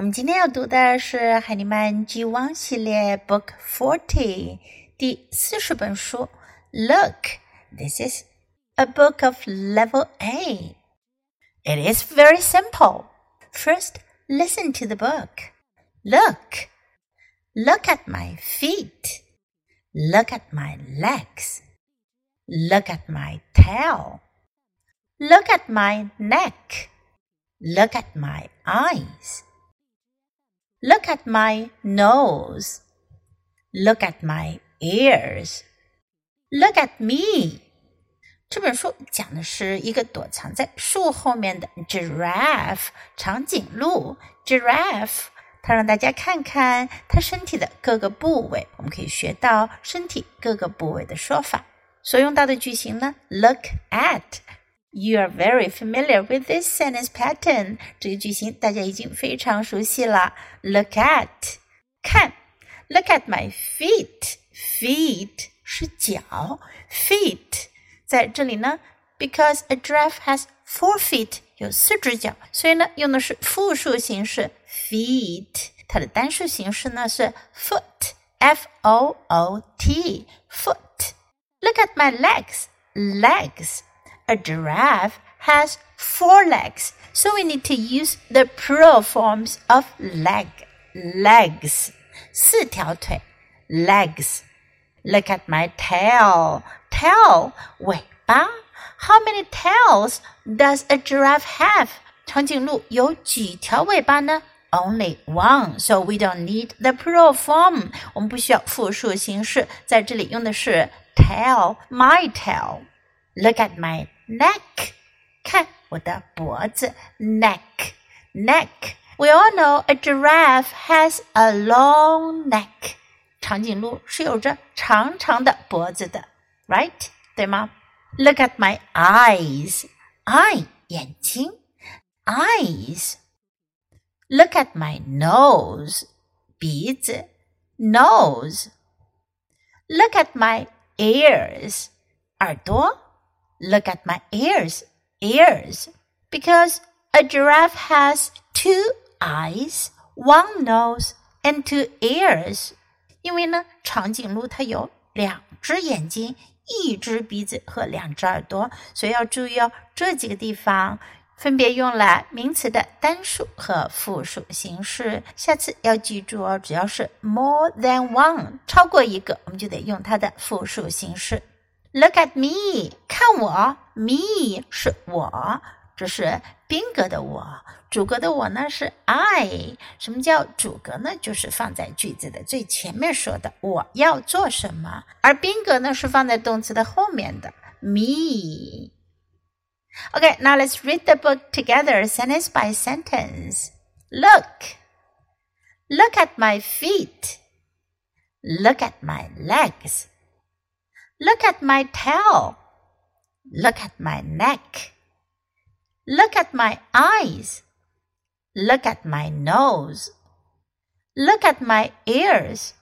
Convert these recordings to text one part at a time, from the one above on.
我们今天要读的是海尼曼 G 汪系列 Book Forty 第四十本书。Look, this is a book of Level A. It is very simple. First, listen to the book. Look, look at my feet. Look at my legs. Look at my tail. Look at my neck. Look at my eyes. Look at my nose. Look at my ears. Look at me. 这本书讲的是一个躲藏在树后面的 giraffe 长颈鹿 giraffe，它让大家看看它身体的各个部位，我们可以学到身体各个部位的说法。所用到的句型呢，look at you are very familiar with this sentence pattern. 这个句型大家已经非常熟悉了。Look at 看，Look at my feet. Feet 是脚，feet 在这里呢，because a giraffe has four feet 有四只脚，所以呢用的是复数形式 feet。它的单数形式呢是 foot，f o o t foot。Look at my legs, legs. A giraffe has four legs, so we need to use the plural forms of leg. Legs. 四条腿 legs. Look at my tail. Tail 尾巴 How many tails does a giraffe have? 长颈鹿有几条尾巴呢？Only one, so we don't need the plural form. 我们不需要复数形式，在这里用的是 tail, my tail. Look at my neck. 看我的脖子，neck neck. We all know a giraffe has a long neck. 长颈鹿是有着长长的脖子的，right？对吗？Look at my eyes. Eye 眼睛，eyes. Look at my nose. 鼻子，nose. Look at my ears. 耳朵。 Look at my ears, ears. Because a giraffe has two eyes, one nose, and two ears. 因为呢，长颈鹿它有两只眼睛、一只鼻子和两只耳朵，所以要注意哦。这几个地方分别用了名词的单数和复数形式。下次要记住哦，只要是 more than one 超过一个，我们就得用它的复数形式。Look at me， 看我，me 是我，这是宾格的我，主格的我呢是 I。什么叫主格呢？就是放在句子的最前面说的我要做什么，而宾格呢是放在动词的后面的 me。Okay, now let's read the book together, sentence by sentence. Look, look at my feet. Look at my legs. Look at my tail. Look at my neck. Look at my eyes. Look at my nose. Look at my ears.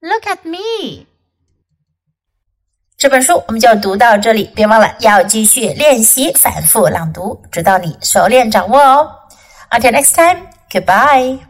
Look at me. 这本书我们就读到这里，别忘了要继续练习反复朗读，直到你熟练掌握哦。Until next time, goodbye.